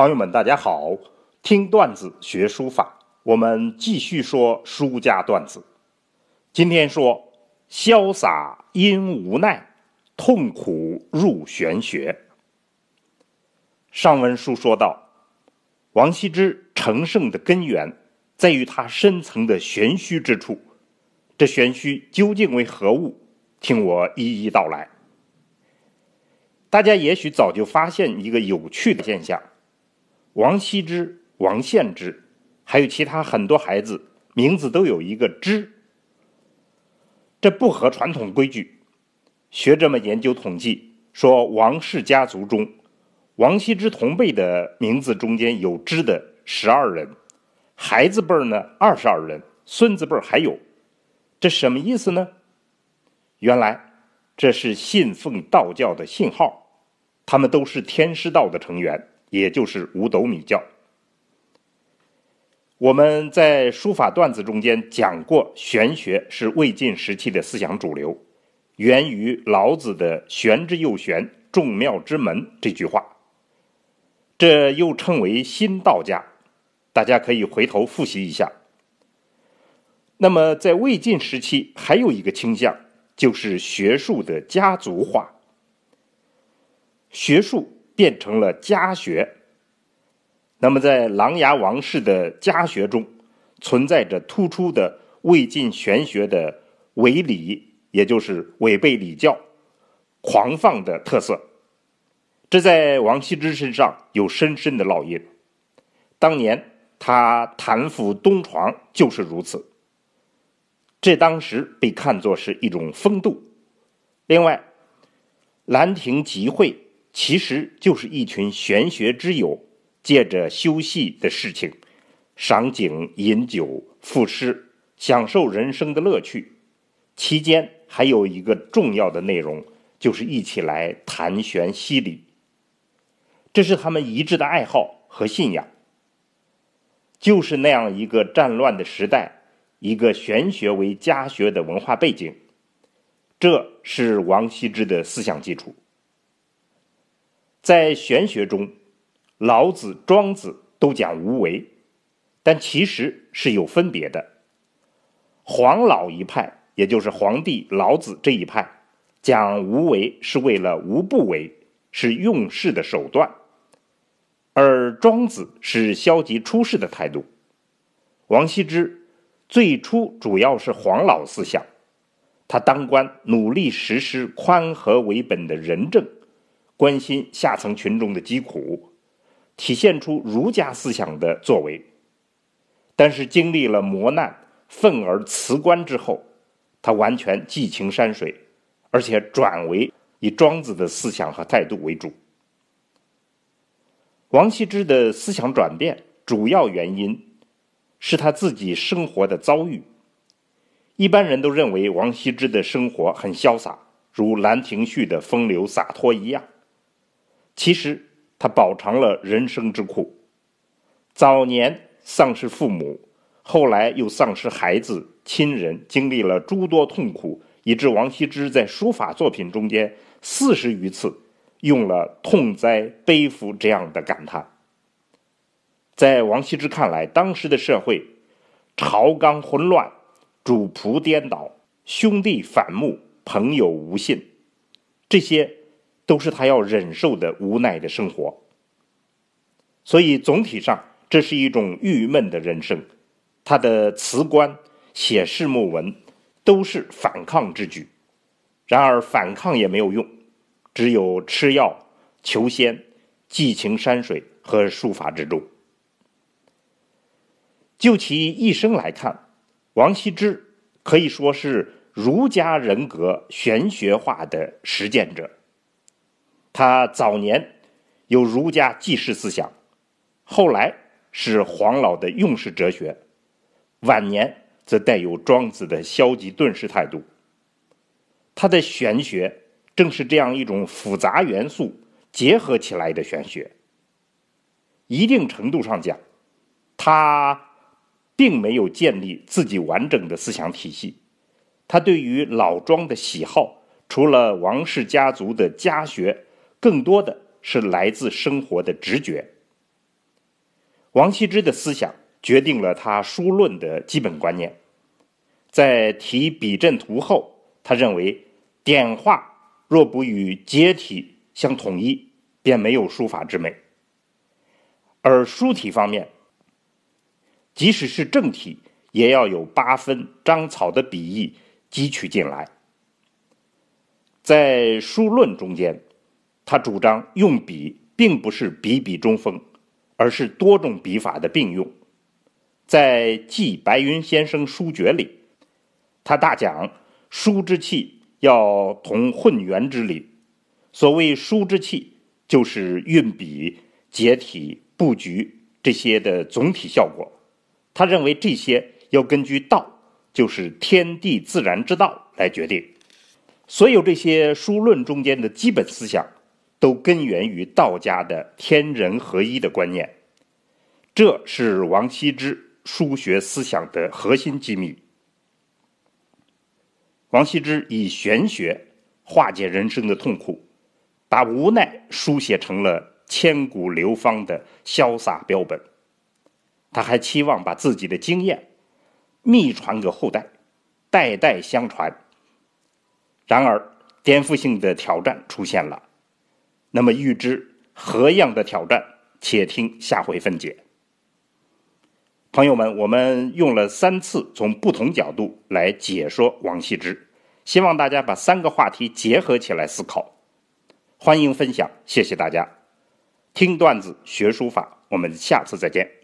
朋友们，大家好！听段子学书法，我们继续说书家段子。今天说潇洒因无奈，痛苦入玄学。上文书说到，王羲之成圣的根源在于他深层的玄虚之处。这玄虚究竟为何物？听我一一道来。大家也许早就发现一个有趣的现象。王羲之、王献之，还有其他很多孩子，名字都有一个“之”，这不合传统规矩。学者们研究统计说，王氏家族中，王羲之同辈的名字中间有“之”的十二人，孩子辈儿呢二十二人，孙子辈儿还有。这什么意思呢？原来这是信奉道教的信号，他们都是天师道的成员。也就是五斗米教。我们在书法段子中间讲过，玄学是魏晋时期的思想主流，源于老子的“玄之又玄，众妙之门”这句话。这又称为新道家，大家可以回头复习一下。那么，在魏晋时期，还有一个倾向，就是学术的家族化，学术。变成了家学。那么，在琅琊王氏的家学中，存在着突出的魏晋玄学的违礼，也就是违背礼教、狂放的特色。这在王羲之身上有深深的烙印。当年他弹抚东床就是如此。这当时被看作是一种风度。另外，《兰亭集会》。其实就是一群玄学之友，借着休息的事情，赏景、饮酒、赋诗，享受人生的乐趣。期间还有一个重要的内容，就是一起来谈玄析理。这是他们一致的爱好和信仰。就是那样一个战乱的时代，一个玄学为家学的文化背景，这是王羲之的思想基础。在玄学中，老子、庄子都讲无为，但其实是有分别的。黄老一派，也就是皇帝老子这一派，讲无为是为了无不为，是用事的手段；而庄子是消极出世的态度。王羲之最初主要是黄老思想，他当官努力实施宽和为本的仁政。关心下层群众的疾苦，体现出儒家思想的作为。但是经历了磨难，愤而辞官之后，他完全寄情山水，而且转为以庄子的思想和态度为主。王羲之的思想转变，主要原因是他自己生活的遭遇。一般人都认为王羲之的生活很潇洒，如《兰亭序》的风流洒脱一样。其实他饱尝了人生之苦，早年丧失父母，后来又丧失孩子、亲人，经历了诸多痛苦，以致王羲之在书法作品中间四十余次用了“痛哉悲夫”这样的感叹。在王羲之看来，当时的社会朝纲混乱，主仆颠倒，兄弟反目，朋友无信，这些。都是他要忍受的无奈的生活，所以总体上这是一种郁闷的人生。他的辞官、写誓墓文都是反抗之举，然而反抗也没有用，只有吃药、求仙、寄情山水和书法之中。就其一生来看，王羲之可以说是儒家人格玄学化的实践者。他早年有儒家济世思想，后来是黄老的用世哲学，晚年则带有庄子的消极遁世态度。他的玄学正是这样一种复杂元素结合起来的玄学。一定程度上讲，他并没有建立自己完整的思想体系。他对于老庄的喜好，除了王氏家族的家学。更多的是来自生活的直觉，王羲之的思想决定了他书论的基本观念。在题笔阵图后，他认为点画若不与结体相统一，便没有书法之美。而书体方面，即使是正体，也要有八分章草的笔意汲取进来。在书论中间，他主张用笔并不是笔笔中锋，而是多种笔法的并用。在《记白云先生书诀》里，他大讲书之气要同混元之理。所谓书之气，就是运笔、结体、布局这些的总体效果。他认为这些要根据道，就是天地自然之道来决定。所有这些书论中间的基本思想，都根源于道家的天人合一的观念，这是王羲之书学思想的核心机密。王羲之以玄学化解人生的痛苦，把无奈书写成了千古流芳的潇洒标本。他还期望把自己的经验秘传给后代，代代相传。然而，颠覆性的挑战出现了。那么，预知何样的挑战？且听下回分解。朋友们，我们用了三次从不同角度来解说王羲之，希望大家把三个话题结合起来思考。欢迎分享，谢谢大家。听段子学书法，我们下次再见。